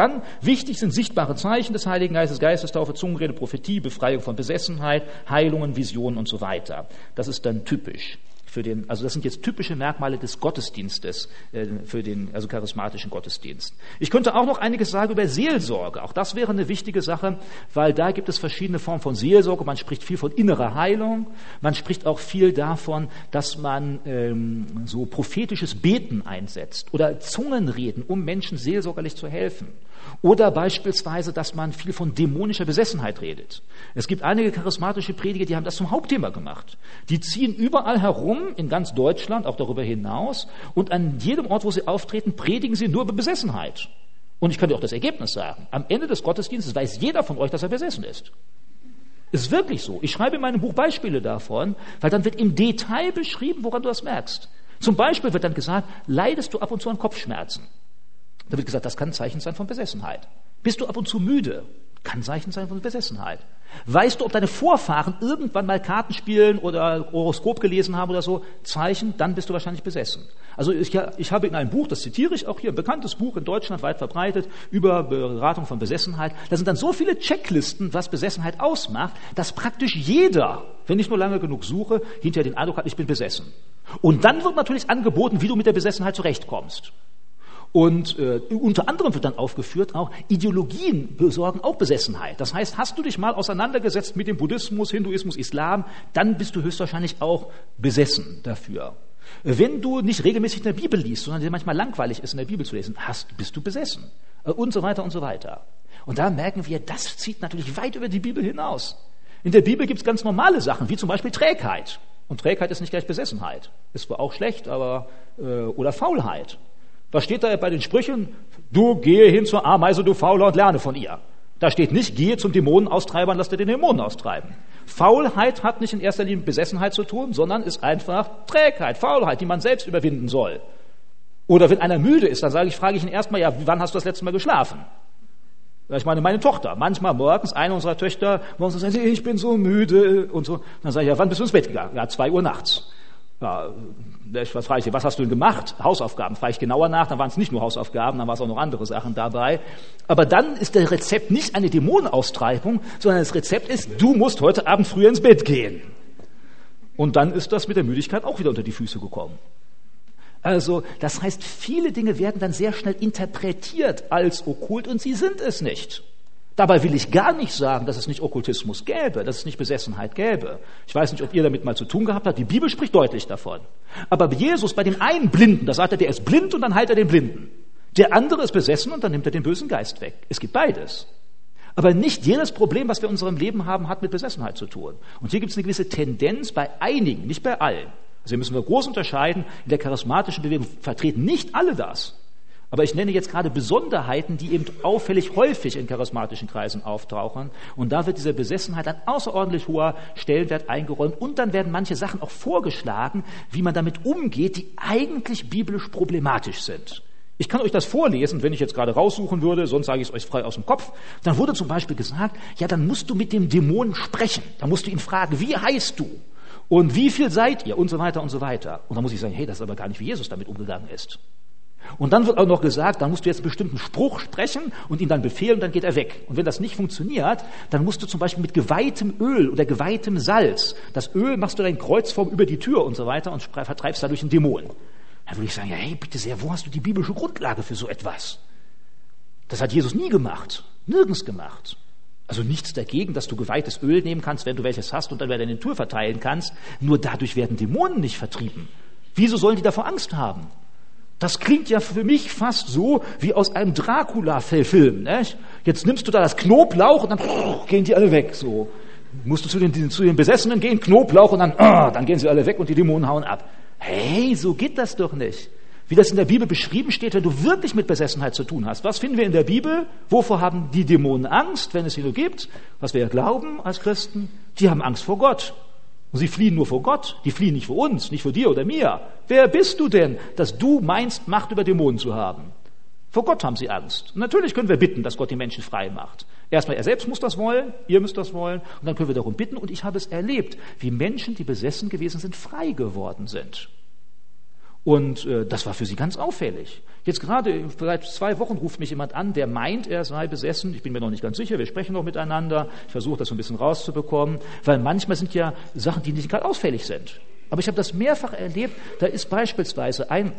Dann wichtig sind sichtbare Zeichen des Heiligen Geistes, Geistestaufe, Zungenrede, Prophetie, Befreiung von Besessenheit, Heilungen, Visionen und so weiter. Das ist dann typisch für den, also das sind jetzt typische Merkmale des Gottesdienstes, äh, für den, also charismatischen Gottesdienst. Ich könnte auch noch einiges sagen über Seelsorge. Auch das wäre eine wichtige Sache, weil da gibt es verschiedene Formen von Seelsorge. Man spricht viel von innerer Heilung. Man spricht auch viel davon, dass man ähm, so prophetisches Beten einsetzt oder Zungenreden, um Menschen seelsorgerlich zu helfen. Oder beispielsweise, dass man viel von dämonischer Besessenheit redet. Es gibt einige charismatische Prediger, die haben das zum Hauptthema gemacht. Die ziehen überall herum in ganz Deutschland, auch darüber hinaus, und an jedem Ort, wo sie auftreten, predigen sie nur über Besessenheit. Und ich kann dir auch das Ergebnis sagen. Am Ende des Gottesdienstes weiß jeder von euch, dass er besessen ist. Ist wirklich so. Ich schreibe in meinem Buch Beispiele davon, weil dann wird im Detail beschrieben, woran du das merkst. Zum Beispiel wird dann gesagt, leidest du ab und zu an Kopfschmerzen? Da wird gesagt, das kann ein Zeichen sein von Besessenheit. Bist du ab und zu müde? Kann ein Zeichen sein von Besessenheit. Weißt du, ob deine Vorfahren irgendwann mal Karten spielen oder Horoskop gelesen haben oder so? Zeichen, dann bist du wahrscheinlich besessen. Also ich, ich habe in einem Buch, das zitiere ich auch hier, ein bekanntes Buch in Deutschland weit verbreitet über Beratung von Besessenheit. Da sind dann so viele Checklisten, was Besessenheit ausmacht, dass praktisch jeder, wenn ich nur lange genug suche, hinterher den Eindruck hat, ich bin besessen. Und dann wird natürlich angeboten, wie du mit der Besessenheit zurechtkommst. Und äh, unter anderem wird dann aufgeführt, auch Ideologien besorgen auch Besessenheit. Das heißt, hast du dich mal auseinandergesetzt mit dem Buddhismus, Hinduismus, Islam, dann bist du höchstwahrscheinlich auch besessen dafür. Wenn du nicht regelmäßig in der Bibel liest, sondern dir manchmal langweilig ist, in der Bibel zu lesen, hast, bist du besessen. Äh, und so weiter und so weiter. Und da merken wir, das zieht natürlich weit über die Bibel hinaus. In der Bibel gibt es ganz normale Sachen, wie zum Beispiel Trägheit. Und Trägheit ist nicht gleich Besessenheit. Ist zwar auch schlecht, aber äh, oder Faulheit. Was steht da bei den Sprüchen? Du gehe hin zur Ameise, du Fauler, und lerne von ihr. Da steht nicht, gehe zum Dämonenaustreiber und lass dir den Dämonen austreiben. Faulheit hat nicht in erster Linie mit Besessenheit zu tun, sondern ist einfach Trägheit, Faulheit, die man selbst überwinden soll. Oder wenn einer müde ist, dann sage ich, frage ich ihn erstmal, ja, wann hast du das letzte Mal geschlafen? Ich meine, meine Tochter, manchmal morgens, eine unserer Töchter, morgens sagt, ich bin so müde und so. Dann sage ich, ja, wann bist du ins Bett gegangen? Ja, zwei Uhr nachts. Ja, was frage ich, was hast du denn gemacht? Hausaufgaben. Frage ich genauer nach, dann waren es nicht nur Hausaufgaben, dann waren es auch noch andere Sachen dabei. Aber dann ist der Rezept nicht eine Dämonenaustreibung, sondern das Rezept ist, du musst heute Abend früher ins Bett gehen. Und dann ist das mit der Müdigkeit auch wieder unter die Füße gekommen. Also, das heißt, viele Dinge werden dann sehr schnell interpretiert als okkult und sie sind es nicht. Dabei will ich gar nicht sagen, dass es nicht Okkultismus gäbe, dass es nicht Besessenheit gäbe. Ich weiß nicht, ob ihr damit mal zu tun gehabt habt. Die Bibel spricht deutlich davon. Aber Jesus bei dem einen Blinden, da sagt er, der ist blind und dann heilt er den Blinden. Der andere ist besessen und dann nimmt er den bösen Geist weg. Es gibt beides. Aber nicht jedes Problem, was wir in unserem Leben haben, hat mit Besessenheit zu tun. Und hier gibt es eine gewisse Tendenz bei einigen, nicht bei allen. Also hier müssen wir groß unterscheiden. In der charismatischen Bewegung vertreten nicht alle das. Aber ich nenne jetzt gerade Besonderheiten, die eben auffällig häufig in charismatischen Kreisen auftauchen. Und da wird diese Besessenheit an außerordentlich hoher Stellenwert eingeräumt. Und dann werden manche Sachen auch vorgeschlagen, wie man damit umgeht, die eigentlich biblisch problematisch sind. Ich kann euch das vorlesen, wenn ich jetzt gerade raussuchen würde, sonst sage ich es euch frei aus dem Kopf. Dann wurde zum Beispiel gesagt, ja, dann musst du mit dem Dämon sprechen. Dann musst du ihn fragen, wie heißt du? Und wie viel seid ihr? Und so weiter und so weiter. Und dann muss ich sagen, hey, das ist aber gar nicht, wie Jesus damit umgegangen ist. Und dann wird auch noch gesagt, dann musst du jetzt einen bestimmten Spruch sprechen und ihn dann befehlen, dann geht er weg. Und wenn das nicht funktioniert, dann musst du zum Beispiel mit geweihtem Öl oder geweihtem Salz, das Öl machst du dein Kreuzform über die Tür und so weiter und vertreibst dadurch einen Dämon. Dann würde ich sagen, ja, hey, bitte sehr, wo hast du die biblische Grundlage für so etwas? Das hat Jesus nie gemacht, nirgends gemacht. Also nichts dagegen, dass du geweihtes Öl nehmen kannst, wenn du welches hast und dann wieder in den Tür verteilen kannst. Nur dadurch werden Dämonen nicht vertrieben. Wieso sollen die davor Angst haben? Das klingt ja für mich fast so wie aus einem Dracula-Film. Jetzt nimmst du da das Knoblauch und dann oh, gehen die alle weg. So musst du zu den, zu den Besessenen gehen, Knoblauch und dann, oh, dann gehen sie alle weg und die Dämonen hauen ab. Hey, so geht das doch nicht. Wie das in der Bibel beschrieben steht, wenn du wirklich mit Besessenheit zu tun hast. Was finden wir in der Bibel? Wovor haben die Dämonen Angst, wenn es sie nur gibt? Was wir ja glauben als Christen? Die haben Angst vor Gott. Und sie fliehen nur vor Gott, die fliehen nicht vor uns, nicht vor dir oder mir. Wer bist du denn, dass du meinst, Macht über Dämonen zu haben? Vor Gott haben sie Angst. Und natürlich können wir bitten, dass Gott die Menschen frei macht. Erstmal, er selbst muss das wollen, ihr müsst das wollen, und dann können wir darum bitten. Und ich habe es erlebt, wie Menschen, die besessen gewesen sind, frei geworden sind. Und äh, das war für sie ganz auffällig. Jetzt gerade, seit zwei Wochen ruft mich jemand an, der meint, er sei besessen. Ich bin mir noch nicht ganz sicher, wir sprechen noch miteinander. Ich versuche das so ein bisschen rauszubekommen, weil manchmal sind ja Sachen, die nicht gerade auffällig sind. Aber ich habe das mehrfach erlebt. Da ist beispielsweise ein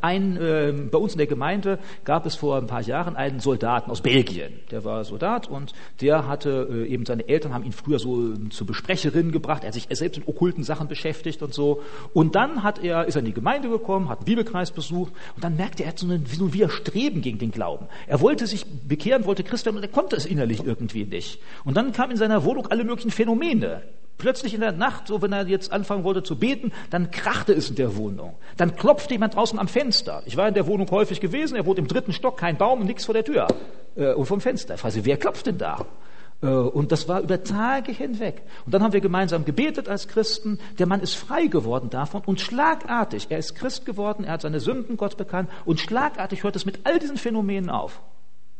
ein, äh, bei uns in der Gemeinde gab es vor ein paar Jahren einen Soldaten aus Belgien. Der war Soldat und der hatte äh, eben seine Eltern haben ihn früher so äh, zur Besprecherin gebracht. Er hat sich selbst mit okkulten Sachen beschäftigt und so. Und dann hat er ist er in die Gemeinde gekommen, hat einen Bibelkreis besucht und dann merkte er, er hat so ein, so ein Widerstreben gegen den Glauben. Er wollte sich bekehren, wollte Christ werden und er konnte es innerlich irgendwie nicht. Und dann kam in seiner Wohnung alle möglichen Phänomene. Plötzlich in der Nacht, so wenn er jetzt anfangen wollte zu beten, dann krachte es in der Wohnung. Dann klopfte jemand draußen am Fenster. Ich war in der Wohnung häufig gewesen, er wohnt im dritten Stock, kein Baum nichts vor der Tür äh, und vom Fenster. Ich fragte, wer klopft denn da? Äh, und das war über Tage hinweg. Und dann haben wir gemeinsam gebetet als Christen. Der Mann ist frei geworden davon und schlagartig, er ist Christ geworden, er hat seine Sünden Gott bekannt und schlagartig hört es mit all diesen Phänomenen auf.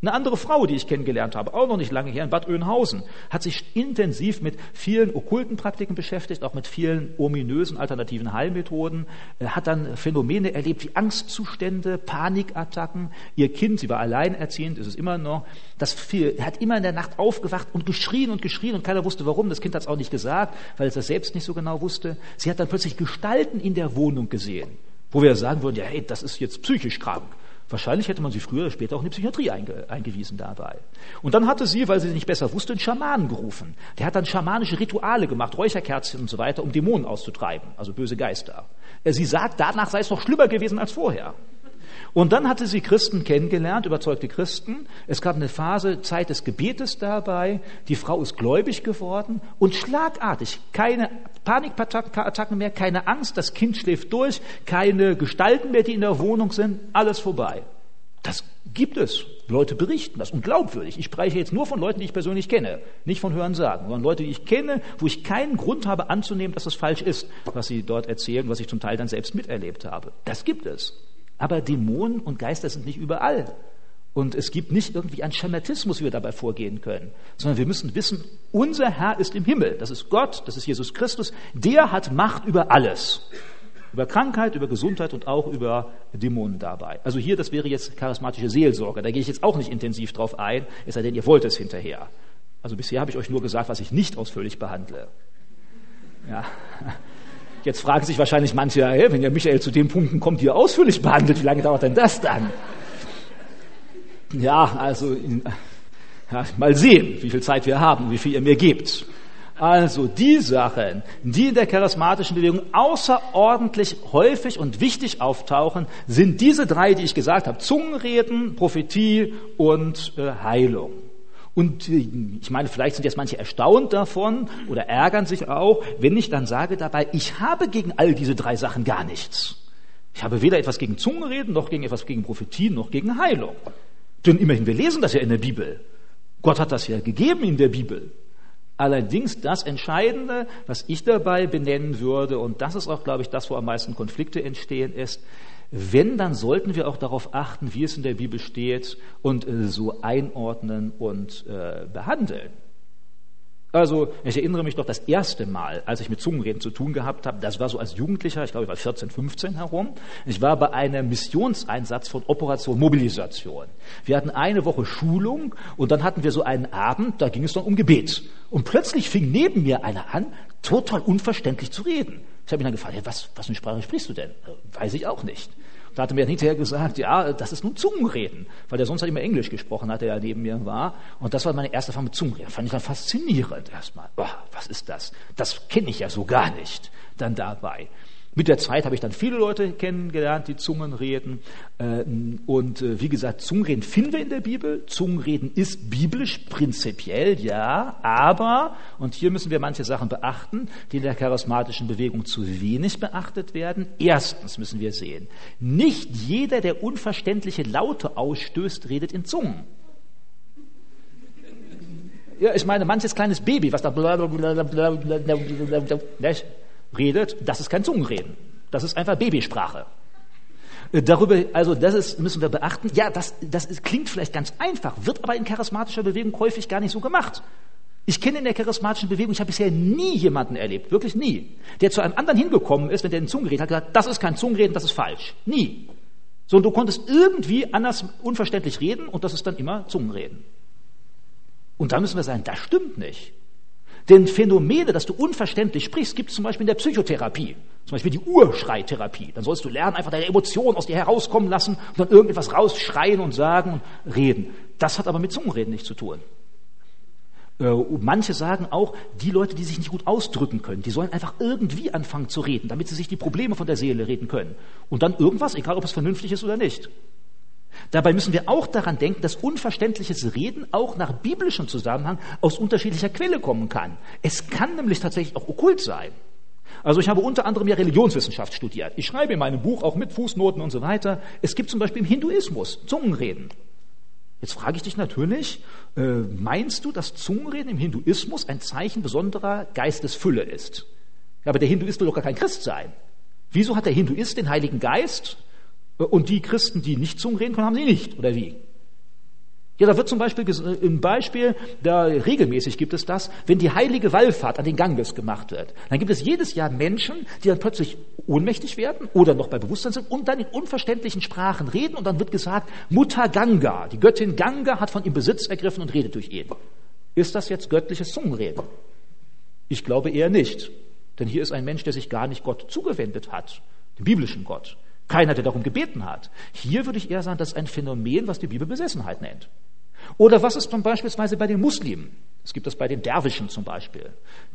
Eine andere Frau, die ich kennengelernt habe, auch noch nicht lange her in Bad Oeynhausen, hat sich intensiv mit vielen okkulten Praktiken beschäftigt, auch mit vielen ominösen alternativen Heilmethoden, äh, hat dann Phänomene erlebt wie Angstzustände, Panikattacken. Ihr Kind, sie war alleinerziehend, ist es immer noch, das viel, hat immer in der Nacht aufgewacht und geschrien und geschrien und keiner wusste warum. Das Kind hat es auch nicht gesagt, weil es das selbst nicht so genau wusste. Sie hat dann plötzlich Gestalten in der Wohnung gesehen, wo wir sagen würden, ja, hey, das ist jetzt psychisch krank. Wahrscheinlich hätte man sie früher oder später auch in die Psychiatrie einge eingewiesen dabei. Und dann hatte sie, weil sie nicht besser wusste, einen Schamanen gerufen. Der hat dann schamanische Rituale gemacht, Räucherkerzen und so weiter, um Dämonen auszutreiben, also böse Geister. Äh, sie sagt, danach sei es noch schlimmer gewesen als vorher. Und dann hatte sie Christen kennengelernt, überzeugte Christen. Es gab eine Phase, Zeit des Gebetes dabei. Die Frau ist gläubig geworden und schlagartig keine Panikattacken mehr, keine Angst, das Kind schläft durch, keine Gestalten mehr, die in der Wohnung sind, alles vorbei. Das gibt es. Leute berichten das und glaubwürdig. Ich spreche jetzt nur von Leuten, die ich persönlich kenne, nicht von Hören sagen, sondern Leute, die ich kenne, wo ich keinen Grund habe anzunehmen, dass das falsch ist, was sie dort erzählen, was ich zum Teil dann selbst miterlebt habe. Das gibt es. Aber Dämonen und Geister sind nicht überall. Und es gibt nicht irgendwie einen Schematismus, wie wir dabei vorgehen können, sondern wir müssen wissen, unser Herr ist im Himmel. Das ist Gott, das ist Jesus Christus. Der hat Macht über alles. Über Krankheit, über Gesundheit und auch über Dämonen dabei. Also hier, das wäre jetzt charismatische Seelsorge. Da gehe ich jetzt auch nicht intensiv drauf ein, es sei denn, ihr wollt es hinterher. Also bisher habe ich euch nur gesagt, was ich nicht ausführlich behandle. Ja. Jetzt fragen sich wahrscheinlich manche, hey, wenn der Michael zu den Punkten kommt, die er ausführlich behandelt, wie lange dauert denn das dann? Ja, also ja, mal sehen, wie viel Zeit wir haben, wie viel ihr mir gebt. Also die Sachen, die in der charismatischen Bewegung außerordentlich häufig und wichtig auftauchen, sind diese drei, die ich gesagt habe. Zungenreden, Prophetie und äh, Heilung. Und ich meine, vielleicht sind jetzt manche erstaunt davon oder ärgern sich auch, wenn ich dann sage dabei, ich habe gegen all diese drei Sachen gar nichts. Ich habe weder etwas gegen Zungenreden, noch gegen etwas gegen Prophetie, noch gegen Heilung. Denn immerhin, wir lesen das ja in der Bibel. Gott hat das ja gegeben in der Bibel. Allerdings das Entscheidende, was ich dabei benennen würde, und das ist auch, glaube ich, das, wo am meisten Konflikte entstehen, ist, wenn, dann sollten wir auch darauf achten, wie es in der Bibel steht und äh, so einordnen und äh, behandeln. Also, ich erinnere mich doch das erste Mal, als ich mit Zungenreden zu tun gehabt habe, das war so als Jugendlicher, ich glaube, ich war 14, 15 herum. Ich war bei einem Missionseinsatz von Operation Mobilisation. Wir hatten eine Woche Schulung und dann hatten wir so einen Abend, da ging es dann um Gebet. Und plötzlich fing neben mir einer an, total unverständlich zu reden. Ich habe ihn dann gefragt, hey, was, was für eine Sprache sprichst du denn? Äh, weiß ich auch nicht. Da hatte mir hinterher gesagt, ja, das ist nun Zungenreden, weil der sonst halt immer Englisch gesprochen hat, der ja neben mir war. Und das war meine erste Erfahrung mit Zungenreden. Fand ich dann faszinierend erstmal. Boah, was ist das? Das kenne ich ja so gar nicht dann dabei. Mit der Zeit habe ich dann viele Leute kennengelernt, die Zungen reden. Äh, und äh, wie gesagt, Zungenreden finden wir in der Bibel. Zungenreden ist biblisch prinzipiell, ja, aber, und hier müssen wir manche Sachen beachten, die in der charismatischen Bewegung zu wenig beachtet werden. Erstens müssen wir sehen, nicht jeder, der unverständliche Laute ausstößt, redet in Zungen. Ja, ich meine, manches kleines Baby, was da redet, das ist kein Zungenreden. Das ist einfach Babysprache. Äh, darüber, also das ist, müssen wir beachten. Ja, das, das ist, klingt vielleicht ganz einfach, wird aber in charismatischer Bewegung häufig gar nicht so gemacht. Ich kenne in der charismatischen Bewegung, ich habe bisher nie jemanden erlebt, wirklich nie, der zu einem anderen hingekommen ist, wenn der in Zungenreden hat, gesagt, das ist kein Zungenreden, das ist falsch. Nie. Sondern du konntest irgendwie anders unverständlich reden und das ist dann immer Zungenreden. Und da müssen wir sagen, das stimmt nicht. Denn Phänomene, dass du unverständlich sprichst, gibt es zum Beispiel in der Psychotherapie. Zum Beispiel die Urschreitherapie. Dann sollst du lernen, einfach deine Emotionen aus dir herauskommen lassen und dann irgendetwas rausschreien und sagen und reden. Das hat aber mit Zungenreden nichts zu tun. Äh, manche sagen auch, die Leute, die sich nicht gut ausdrücken können, die sollen einfach irgendwie anfangen zu reden, damit sie sich die Probleme von der Seele reden können. Und dann irgendwas, egal ob es vernünftig ist oder nicht. Dabei müssen wir auch daran denken, dass unverständliches Reden auch nach biblischem Zusammenhang aus unterschiedlicher Quelle kommen kann. Es kann nämlich tatsächlich auch okkult sein. Also ich habe unter anderem ja Religionswissenschaft studiert. Ich schreibe in meinem Buch auch mit Fußnoten und so weiter. Es gibt zum Beispiel im Hinduismus Zungenreden. Jetzt frage ich dich natürlich, äh, meinst du, dass Zungenreden im Hinduismus ein Zeichen besonderer Geistesfülle ist? Ja, aber der Hinduist will doch gar kein Christ sein. Wieso hat der Hinduist den Heiligen Geist und die Christen, die nicht Zungen reden können, haben sie nicht, oder wie? Ja, da wird zum Beispiel äh, im Beispiel, da regelmäßig gibt es das, wenn die heilige Wallfahrt an den Ganges gemacht wird, dann gibt es jedes Jahr Menschen, die dann plötzlich ohnmächtig werden oder noch bei Bewusstsein sind und dann in unverständlichen Sprachen reden und dann wird gesagt, Mutter Ganga, die Göttin Ganga hat von ihm Besitz ergriffen und redet durch ihn. Ist das jetzt göttliches Zungenreden? Ich glaube eher nicht, denn hier ist ein Mensch, der sich gar nicht Gott zugewendet hat, dem biblischen Gott. Keiner, der darum gebeten hat. Hier würde ich eher sagen, das ist ein Phänomen, was die Bibel Besessenheit nennt. Oder was ist zum beispielsweise bei den Muslimen? Es gibt das bei den Derwischen zum Beispiel,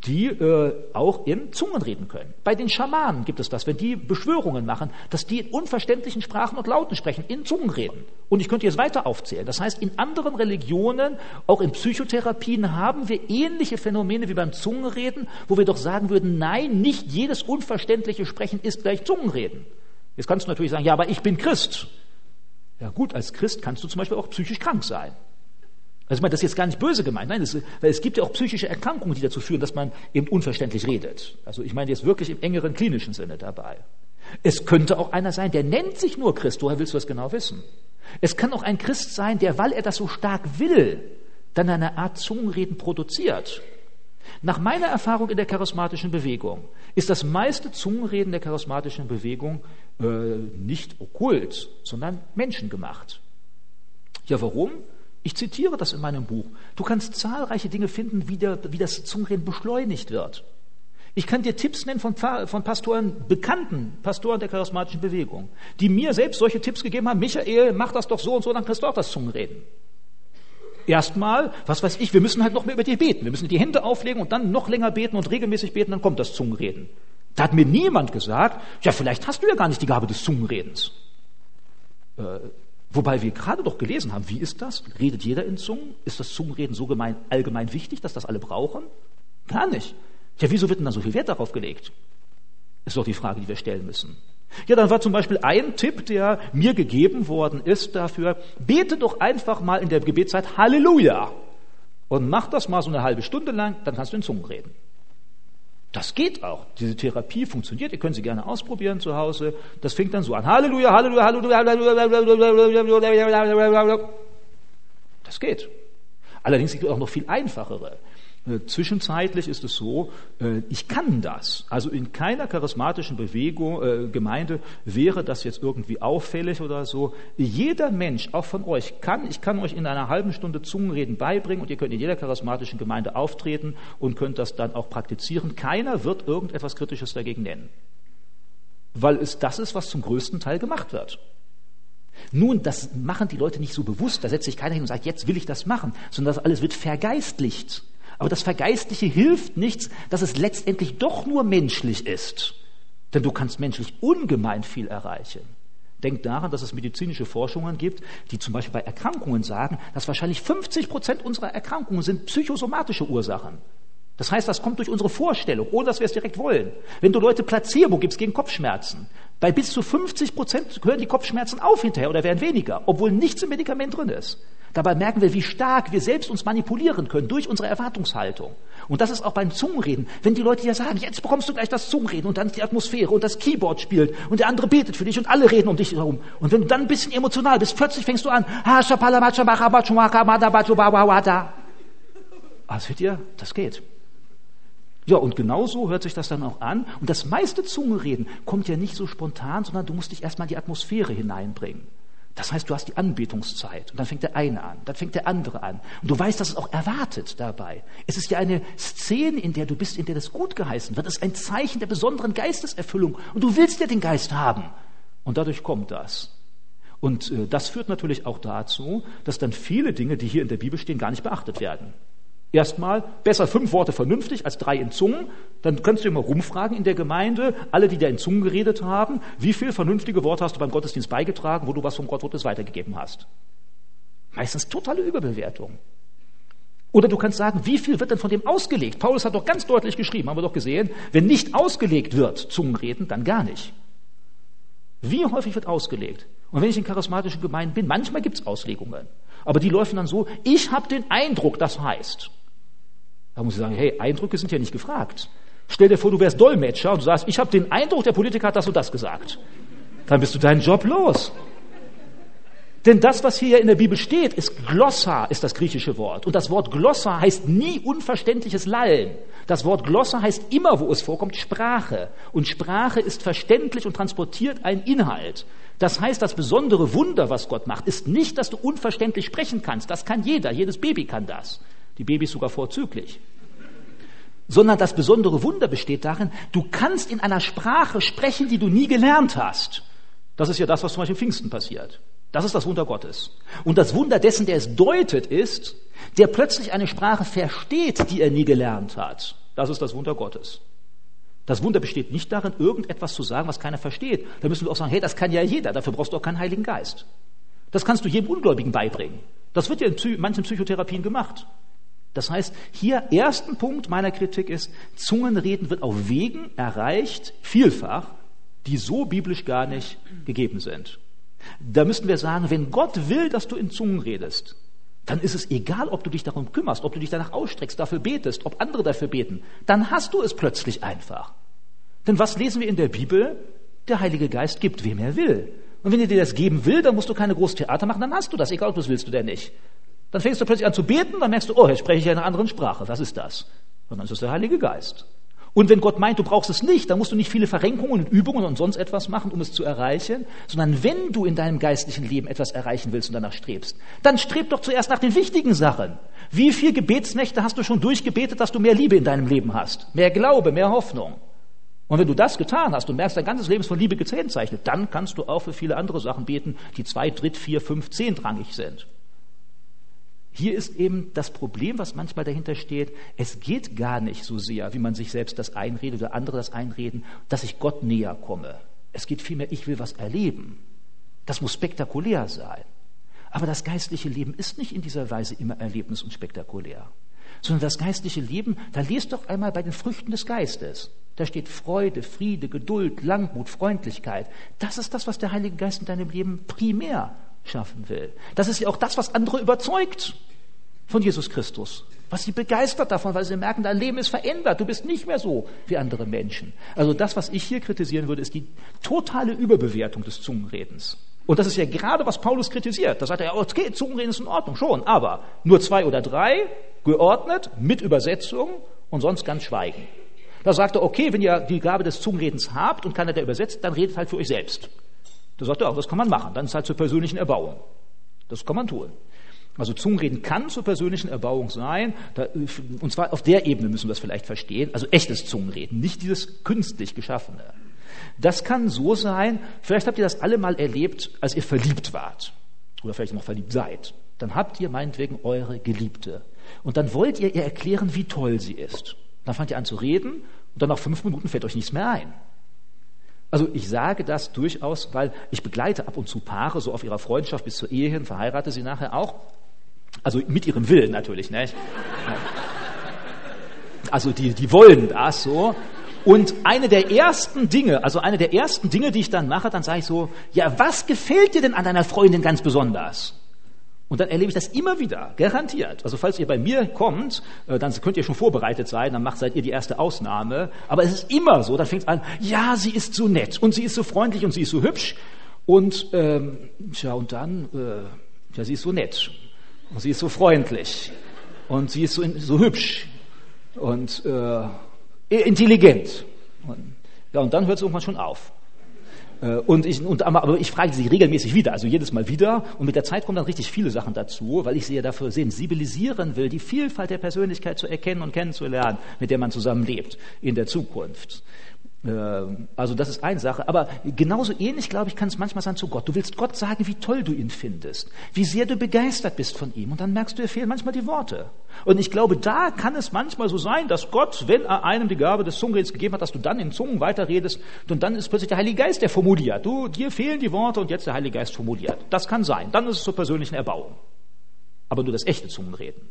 die äh, auch in Zungen reden können. Bei den Schamanen gibt es das, wenn die Beschwörungen machen, dass die in unverständlichen Sprachen und Lauten sprechen, in Zungen reden. Und ich könnte jetzt weiter aufzählen. Das heißt, in anderen Religionen, auch in Psychotherapien, haben wir ähnliche Phänomene wie beim Zungenreden, wo wir doch sagen würden, nein, nicht jedes unverständliche Sprechen ist gleich Zungenreden. Jetzt kannst du natürlich sagen, ja, aber ich bin Christ. Ja gut, als Christ kannst du zum Beispiel auch psychisch krank sein. Also ich meine, das ist jetzt gar nicht böse gemeint, nein, das, weil es gibt ja auch psychische Erkrankungen, die dazu führen, dass man eben unverständlich redet. Also ich meine jetzt wirklich im engeren klinischen Sinne dabei. Es könnte auch einer sein, der nennt sich nur Christ. Woher willst du das genau wissen? Es kann auch ein Christ sein, der, weil er das so stark will, dann eine Art Zungenreden produziert. Nach meiner Erfahrung in der charismatischen Bewegung ist das meiste Zungenreden der charismatischen Bewegung äh, nicht okkult, sondern menschengemacht. Ja, warum? Ich zitiere das in meinem Buch. Du kannst zahlreiche Dinge finden, wie, der, wie das Zungenreden beschleunigt wird. Ich kann dir Tipps nennen von, von Pastoren, bekannten Pastoren der charismatischen Bewegung, die mir selbst solche Tipps gegeben haben. Michael, mach das doch so und so, dann kriegst du auch das Zungenreden. Erstmal, was weiß ich, wir müssen halt noch mehr über dich beten. Wir müssen die Hände auflegen und dann noch länger beten und regelmäßig beten, dann kommt das Zungenreden. Da hat mir niemand gesagt, ja, vielleicht hast du ja gar nicht die Gabe des Zungenredens. Äh, wobei wir gerade doch gelesen haben, wie ist das? Redet jeder in Zungen? Ist das Zungenreden so gemein, allgemein wichtig, dass das alle brauchen? Gar nicht. Ja, wieso wird denn da so viel Wert darauf gelegt? Ist doch die Frage, die wir stellen müssen. Ja, dann war zum Beispiel ein Tipp, der mir gegeben worden ist dafür, bete doch einfach mal in der Gebetszeit Halleluja und mach das mal so eine halbe Stunde lang, dann kannst du in Zungen reden. Das geht auch. Diese Therapie funktioniert. Ihr könnt sie gerne ausprobieren zu Hause. Das fängt dann so an. Halleluja, Halleluja, Halleluja, Halleluja. Das geht. Allerdings gibt es auch noch viel einfachere. Äh, zwischenzeitlich ist es so, äh, ich kann das. Also in keiner charismatischen Bewegung, äh, Gemeinde wäre das jetzt irgendwie auffällig oder so. Jeder Mensch, auch von euch, kann, ich kann euch in einer halben Stunde Zungenreden beibringen und ihr könnt in jeder charismatischen Gemeinde auftreten und könnt das dann auch praktizieren. Keiner wird irgendetwas Kritisches dagegen nennen. Weil es das ist, was zum größten Teil gemacht wird. Nun, das machen die Leute nicht so bewusst, da setzt sich keiner hin und sagt, jetzt will ich das machen, sondern das alles wird vergeistlicht. Aber das Vergeistliche hilft nichts, dass es letztendlich doch nur menschlich ist. Denn du kannst menschlich ungemein viel erreichen. Denk daran, dass es medizinische Forschungen gibt, die zum Beispiel bei Erkrankungen sagen, dass wahrscheinlich 50 Prozent unserer Erkrankungen sind psychosomatische Ursachen. Das heißt, das kommt durch unsere Vorstellung, ohne dass wir es direkt wollen. Wenn du Leute Placebo gibst gegen Kopfschmerzen, bei bis zu 50 Prozent hören die Kopfschmerzen auf hinterher oder werden weniger, obwohl nichts im Medikament drin ist. Dabei merken wir, wie stark wir selbst uns manipulieren können durch unsere Erwartungshaltung. Und das ist auch beim Zungenreden. Wenn die Leute ja sagen, jetzt bekommst du gleich das Zungenreden und dann die Atmosphäre und das Keyboard spielt und der andere betet für dich und alle reden um dich herum. Und wenn du dann ein bisschen emotional bist, plötzlich fängst du an, Ah, seht ihr, das geht. Ja, und genau so hört sich das dann auch an. Und das meiste Zungenreden kommt ja nicht so spontan, sondern du musst dich erstmal in die Atmosphäre hineinbringen. Das heißt, du hast die Anbetungszeit und dann fängt der eine an, dann fängt der andere an. Und du weißt, dass es auch erwartet dabei. Es ist ja eine Szene, in der du bist, in der das gut geheißen wird. Es ist ein Zeichen der besonderen Geisteserfüllung. Und du willst ja den Geist haben. Und dadurch kommt das. Und äh, das führt natürlich auch dazu, dass dann viele Dinge, die hier in der Bibel stehen, gar nicht beachtet werden. Erstmal besser fünf Worte vernünftig als drei in Zungen. Dann kannst du immer rumfragen in der Gemeinde, alle, die da in Zungen geredet haben, wie viele vernünftige Worte hast du beim Gottesdienst beigetragen, wo du was vom Gottwortes weitergegeben hast. Meistens totale Überbewertung. Oder du kannst sagen, wie viel wird denn von dem ausgelegt? Paulus hat doch ganz deutlich geschrieben, haben wir doch gesehen, wenn nicht ausgelegt wird, Zungenreden, dann gar nicht. Wie häufig wird ausgelegt? Und wenn ich in charismatischen Gemeinden bin, manchmal gibt es Auslegungen. Aber die laufen dann so, ich habe den Eindruck, das heißt. Da muss ich sagen, hey, Eindrücke sind ja nicht gefragt. Stell dir vor, du wärst Dolmetscher und du sagst, ich habe den Eindruck, der Politiker hat das und das gesagt. Dann bist du deinen Job los. Denn das, was hier in der Bibel steht, ist Glossa, ist das griechische Wort. Und das Wort Glossa heißt nie unverständliches Lallen. Das Wort Glossa heißt immer, wo es vorkommt, Sprache. Und Sprache ist verständlich und transportiert einen Inhalt. Das heißt, das besondere Wunder, was Gott macht, ist nicht, dass du unverständlich sprechen kannst. Das kann jeder. Jedes Baby kann das. Die Babys sogar vorzüglich. Sondern das besondere Wunder besteht darin, du kannst in einer Sprache sprechen, die du nie gelernt hast. Das ist ja das, was zum Beispiel Pfingsten passiert. Das ist das Wunder Gottes. Und das Wunder dessen, der es deutet, ist, der plötzlich eine Sprache versteht, die er nie gelernt hat. Das ist das Wunder Gottes. Das Wunder besteht nicht darin, irgendetwas zu sagen, was keiner versteht. Da müssen wir auch sagen, hey, das kann ja jeder, dafür brauchst du auch keinen Heiligen Geist. Das kannst du jedem Ungläubigen beibringen. Das wird ja in manchen Psychotherapien gemacht. Das heißt, hier ersten Punkt meiner Kritik ist, Zungenreden wird auf Wegen erreicht, vielfach, die so biblisch gar nicht gegeben sind. Da müssten wir sagen, wenn Gott will, dass du in Zungen redest, dann ist es egal, ob du dich darum kümmerst, ob du dich danach ausstreckst, dafür betest, ob andere dafür beten. Dann hast du es plötzlich einfach. Denn was lesen wir in der Bibel? Der Heilige Geist gibt, wem er will. Und wenn er dir das geben will, dann musst du keine große Theater machen, dann hast du das, egal ob du es willst oder nicht. Dann fängst du plötzlich an zu beten, dann merkst du, oh, jetzt spreche ich ja in einer anderen Sprache. Was ist das? Und dann ist es der Heilige Geist. Und wenn Gott meint, du brauchst es nicht, dann musst du nicht viele Verrenkungen und Übungen und sonst etwas machen, um es zu erreichen, sondern wenn du in deinem geistlichen Leben etwas erreichen willst und danach strebst, dann streb doch zuerst nach den wichtigen Sachen. Wie viele Gebetsnächte hast du schon durchgebetet, dass du mehr Liebe in deinem Leben hast? Mehr Glaube, mehr Hoffnung. Und wenn du das getan hast und merkst, dein ganzes Leben ist von Liebe gezeichnet, dann kannst du auch für viele andere Sachen beten, die zwei, dritt, vier, fünf, zehntrangig sind. Hier ist eben das Problem, was manchmal dahinter steht. Es geht gar nicht so sehr, wie man sich selbst das einredet oder andere das einreden, dass ich Gott näher komme. Es geht vielmehr, ich will was erleben. Das muss spektakulär sein. Aber das geistliche Leben ist nicht in dieser Weise immer erlebnis- und spektakulär. Sondern das geistliche Leben, da lest doch einmal bei den Früchten des Geistes. Da steht Freude, Friede, Geduld, Langmut, Freundlichkeit. Das ist das, was der Heilige Geist in deinem Leben primär schaffen will. Das ist ja auch das, was andere überzeugt von Jesus Christus. Was sie begeistert davon, weil sie merken, dein Leben ist verändert. Du bist nicht mehr so wie andere Menschen. Also das, was ich hier kritisieren würde, ist die totale Überbewertung des Zungenredens. Und das ist ja gerade, was Paulus kritisiert. Da sagt er, okay, Zungenreden ist in Ordnung, schon, aber nur zwei oder drei, geordnet, mit Übersetzung und sonst ganz schweigen. Da sagt er, okay, wenn ihr die Gabe des Zungenredens habt und keiner der übersetzt, dann redet halt für euch selbst. Da sagt er, auch, das kann man machen. Dann ist halt zur persönlichen Erbauung. Das kann man tun. Also Zungenreden kann zur persönlichen Erbauung sein, da, und zwar auf der Ebene müssen wir es vielleicht verstehen, also echtes Zungenreden, nicht dieses künstlich geschaffene. Das kann so sein, vielleicht habt ihr das alle mal erlebt, als ihr verliebt wart oder vielleicht noch verliebt seid. Dann habt ihr meinetwegen eure Geliebte und dann wollt ihr ihr erklären, wie toll sie ist. Dann fangt ihr an zu reden und dann nach fünf Minuten fällt euch nichts mehr ein. Also ich sage das durchaus, weil ich begleite ab und zu Paare so auf ihrer Freundschaft bis zur Ehe hin, verheirate sie nachher auch. Also mit ihrem Willen natürlich, nicht? Also die, die wollen das so. Und eine der ersten Dinge, also eine der ersten Dinge, die ich dann mache, dann sage ich so, ja, was gefällt dir denn an deiner Freundin ganz besonders? Und dann erlebe ich das immer wieder, garantiert. Also falls ihr bei mir kommt, äh, dann könnt ihr schon vorbereitet sein, dann macht seid ihr die erste Ausnahme. Aber es ist immer so, dann fängt es an, ja, sie ist so nett und sie ist so freundlich und sie ist so hübsch. Und ähm, tja, und dann, äh, ja, sie ist so nett und sie ist so freundlich. und sie ist so, so hübsch und äh, intelligent. Und, ja, und dann hört es irgendwann schon auf. Äh, und ich, und, aber ich frage sie regelmäßig wieder, also jedes Mal wieder. Und mit der Zeit kommen dann richtig viele Sachen dazu, weil ich sie ja dafür sensibilisieren will, die Vielfalt der Persönlichkeit zu erkennen und kennenzulernen, mit der man zusammenlebt in der Zukunft. Ähm, also das ist eine Sache. Aber genauso ähnlich, glaube ich, kann es manchmal sein zu Gott. Du willst Gott sagen, wie toll du ihn findest, wie sehr du begeistert bist von ihm. Und dann merkst du, dir fehlen manchmal die Worte. Und ich glaube, da kann es manchmal so sein, dass Gott, wenn er einem die Gabe des Zungenredens gegeben hat, dass du dann in Zungen weiterredest und dann ist plötzlich der Heilige Geist, der formuliert. Du, dir fehlen die Worte und jetzt der Heilige Geist formuliert. Das kann sein. Dann ist es zur persönlichen Erbauung. Aber nur das echte Zungenreden.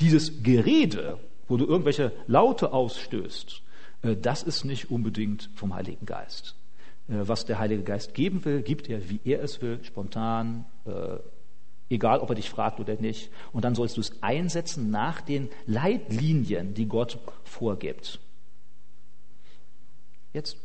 Dieses Gerede, wo du irgendwelche Laute ausstößt, das ist nicht unbedingt vom Heiligen Geist. Äh, was der Heilige Geist geben will, gibt er, wie er es will, spontan, äh, egal ob er dich fragt oder nicht. Und dann sollst du es einsetzen nach den Leitlinien, die Gott vorgibt. Jetzt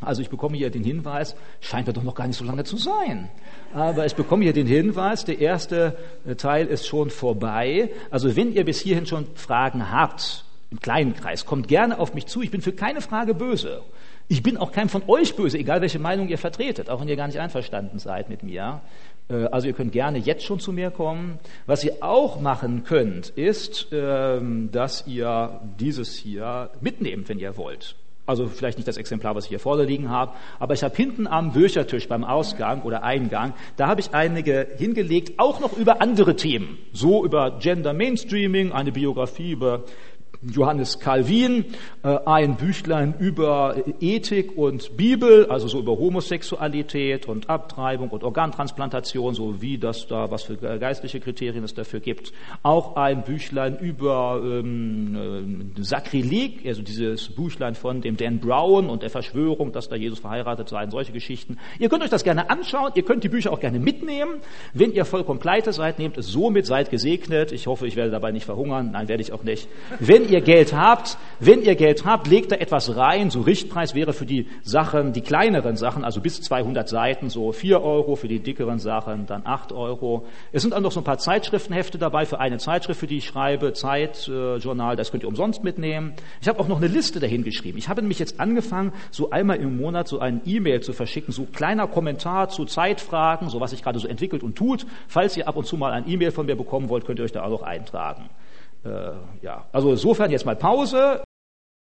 also ich bekomme hier den Hinweis, scheint mir doch noch gar nicht so lange zu sein. Aber ich bekomme hier den Hinweis, der erste Teil ist schon vorbei. Also wenn ihr bis hierhin schon Fragen habt, im kleinen Kreis. Kommt gerne auf mich zu. Ich bin für keine Frage böse. Ich bin auch keinem von euch böse, egal welche Meinung ihr vertretet, auch wenn ihr gar nicht einverstanden seid mit mir. Äh, also ihr könnt gerne jetzt schon zu mir kommen. Was ihr auch machen könnt, ist, ähm, dass ihr dieses hier mitnehmt, wenn ihr wollt. Also vielleicht nicht das Exemplar, was ich hier vorne liegen habe, aber ich habe hinten am Büchertisch beim Ausgang oder Eingang, da habe ich einige hingelegt, auch noch über andere Themen. So über Gender Mainstreaming, eine Biografie über Johannes Calvin, äh, ein Büchlein über Ethik und Bibel, also so über Homosexualität und Abtreibung und Organtransplantation, so wie das da, was für geistliche Kriterien es dafür gibt. Auch ein Büchlein über ähm, äh, Sakrileg, also dieses Büchlein von dem Dan Brown und der Verschwörung, dass da Jesus verheiratet sei, solche Geschichten. Ihr könnt euch das gerne anschauen, ihr könnt die Bücher auch gerne mitnehmen. Wenn ihr vollkommen pleite seid, nehmt es so mit, seid gesegnet. Ich hoffe, ich werde dabei nicht verhungern. Nein, werde ich auch nicht. Wenn ihr Geld habt, wenn ihr Geld habt, legt da etwas rein. So Richtpreis wäre für die Sachen, die kleineren Sachen, also bis 200 Seiten, so 4 Euro, für die dickeren Sachen dann 8 Euro. Es sind auch noch so ein paar Zeitschriftenhefte dabei für eine Zeitschrift, für die ich schreibe, Zeitjournal, das könnt ihr umsonst mitnehmen. Ich habe auch noch eine Liste dahin geschrieben. Ich habe nämlich jetzt angefangen, so einmal im Monat so ein E-Mail zu verschicken, so kleiner Kommentar zu Zeitfragen, so was sich gerade so entwickelt und tut. Falls ihr ab und zu mal ein E-Mail von mir bekommen wollt, könnt ihr euch da auch noch eintragen. Äh, ja, also insofern jetzt mal Pause.